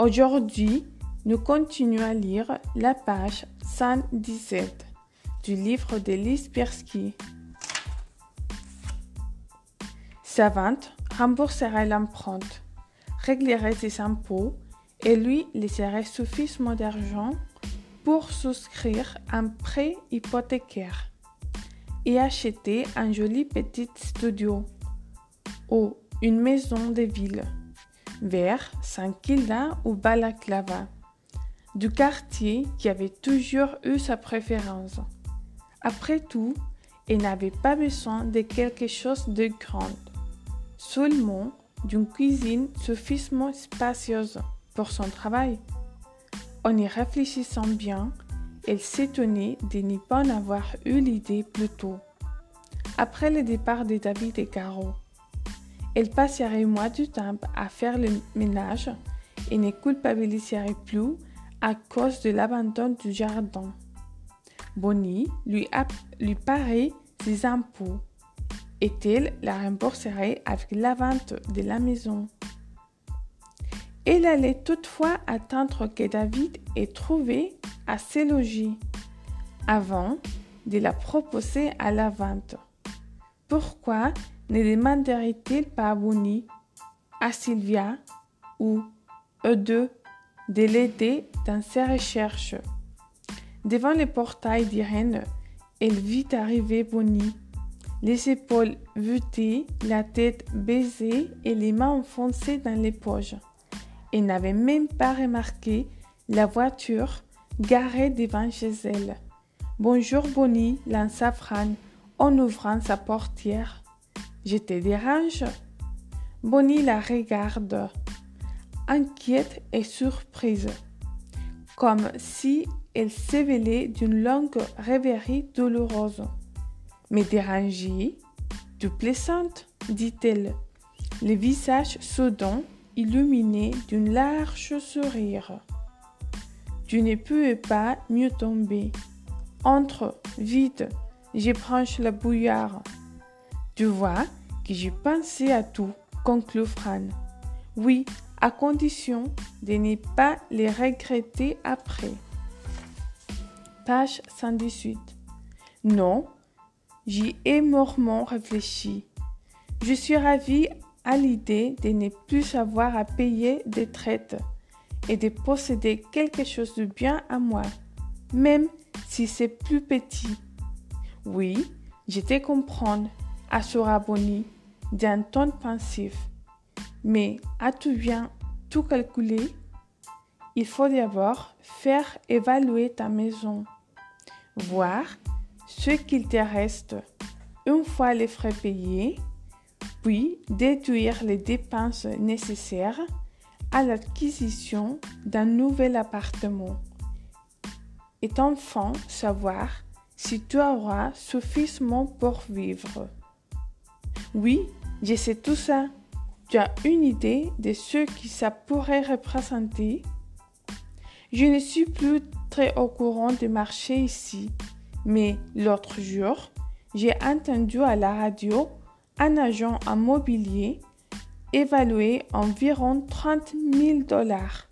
Aujourd'hui, nous continuons à lire la page 117 du livre de Lise Pierski. Sa rembourserait l'empreinte, réglerait ses impôts et lui laisserait suffisamment d'argent pour souscrire un prêt hypothécaire et acheter un joli petit studio ou une maison de ville vers Saint-Kilda ou Balaclava, du quartier qui avait toujours eu sa préférence. Après tout, il n'avait pas besoin de quelque chose de grand, seulement d'une cuisine suffisamment spacieuse pour son travail. En y réfléchissant bien, elle s'étonnait de n'y pas en avoir eu l'idée plus tôt. Après le départ de David et Caro, elle passerait moins du temps à faire le ménage et ne culpabiliserait plus à cause de l'abandon du jardin. Bonnie lui, lui paraît ses impôts et elle la rembourserait avec la vente de la maison. Elle allait toutefois attendre que David ait trouvé assez logis avant de la proposer à la vente. Pourquoi ne demanderait-il pas à Bonnie, à Sylvia ou eux deux de l'aider dans ses recherches? Devant le portail d'Irène, elle vit arriver Bonnie, les épaules voûtées, la tête baisée et les mains enfoncées dans les poches. Elle n'avait même pas remarqué la voiture garée devant chez elle. Bonjour Bonnie, lança Fran en ouvrant sa portière. Je te dérange? Bonnie la regarde, inquiète et surprise, comme si elle s'éveillait d'une longue rêverie douloureuse. Mais dérangée, tu plaisantes? dit-elle, le visage soudain illuminé d'un large sourire. Tu ne peux pas mieux tomber. Entre, vite, j'ébranche la bouillarde. Tu vois que j'ai pensé à tout, conclut Fran. Oui, à condition de ne pas les regretter après. Page 118. Non, j'y ai mortement réfléchi. Je suis ravie à l'idée de ne plus avoir à payer des traites et de posséder quelque chose de bien à moi, même si c'est plus petit. Oui, je te comprends, assura Bonnie d'un ton pensif. Mais as-tu bien tout calculé Il faut d'abord faire évaluer ta maison, voir ce qu'il te reste une fois les frais payés, puis déduire les dépenses nécessaires à l'acquisition d'un nouvel appartement. Et enfin savoir si tu auras suffisamment pour vivre. Oui, je sais tout ça. Tu as une idée de ce que ça pourrait représenter Je ne suis plus très au courant du marché ici, mais l'autre jour, j'ai entendu à la radio un agent immobilier évaluer environ 30 000 dollars.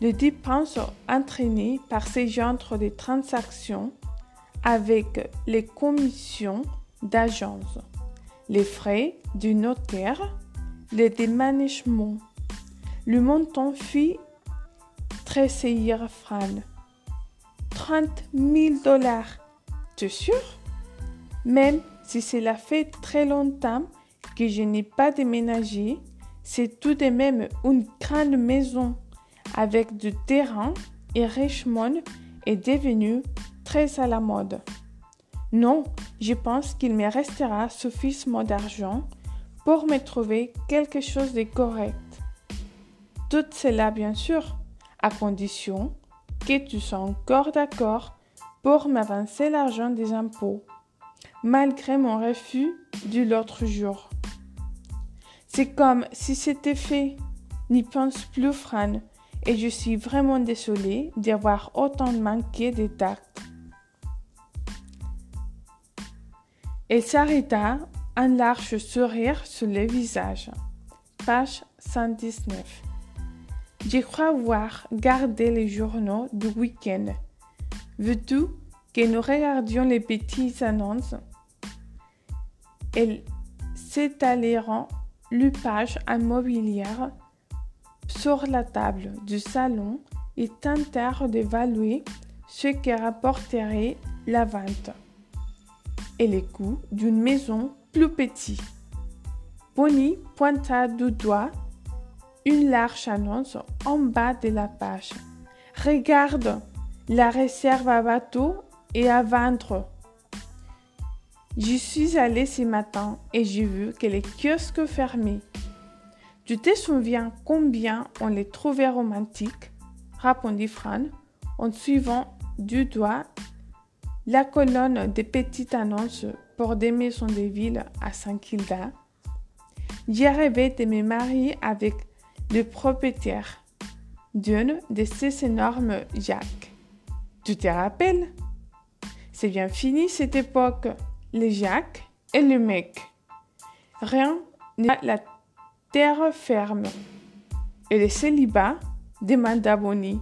Les dépenses entraînées par ces genres de transactions avec les commissions d'agence les frais du notaire, les déménagements. Le montant fit tressaillir Fran. 30 000 dollars, tu es sûr? Même si cela fait très longtemps que je n'ai pas déménagé, c'est tout de même une grande maison avec du terrain et Richmond est devenu très à la mode. Non, je pense qu'il me restera suffisamment d'argent pour me trouver quelque chose de correct. Tout cela, bien sûr, à condition que tu sois encore d'accord pour m'avancer l'argent des impôts, malgré mon refus du l'autre jour. C'est comme si c'était fait. N'y pense plus, Fran, et je suis vraiment désolée d'avoir autant manqué de tact. Elle s'arrêta, un large sourire sur le visage. Page 119. Je crois voir gardé les journaux du week-end. Veux-tu que nous regardions les petites annonces? Elles s'étaleront l'upage immobilière sur la table du salon et tentèrent d'évaluer ce que rapporterait la vente et les coûts d'une maison plus petite. Bonnie pointa du doigt une large annonce en bas de la page. Regarde, la réserve à bateau est à vendre. J'y suis allée ce matin et j'ai vu que les kiosques fermés. Tu te souviens combien on les trouvait romantiques? répondit Fran en suivant du doigt la colonne des petites annonces pour des maisons de ville à Saint-Kilda. J'ai rêvé de me marier avec le propriétaire d'une de ces énormes jacques. Tu te rappelles? C'est bien fini cette époque, les jacques et le mec. Rien n'est la terre ferme. Et le célibat demanda Bonnie,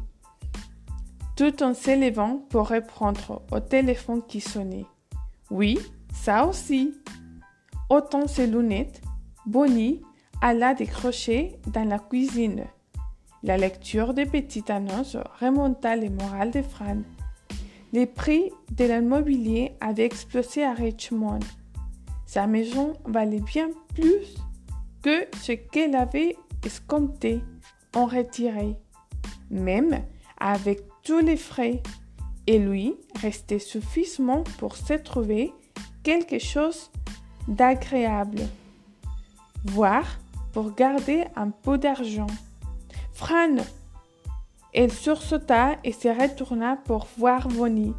tout en s'élevant pour répondre au téléphone qui sonnait. Oui, ça aussi. Autant ses lunettes, Bonnie alla décrocher dans la cuisine. La lecture des petites annonces remonta les morales de Fran. Les prix de l'immobilier avaient explosé à Richmond. Sa maison valait bien plus que ce qu'elle avait escompté en retiré, même avec tous les frais. Et lui restait suffisamment pour se trouver quelque chose d'agréable. Voir pour garder un peu d'argent. Fran Elle sursauta et se retourna pour voir Bonnie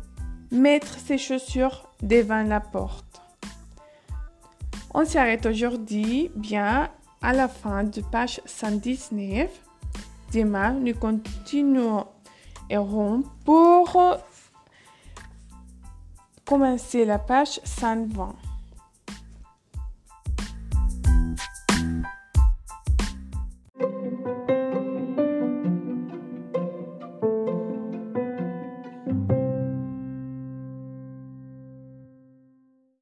mettre ses chaussures devant la porte. On s'arrête aujourd'hui bien à la fin de page 119. Demain, nous continuerons pour commencer la page 120.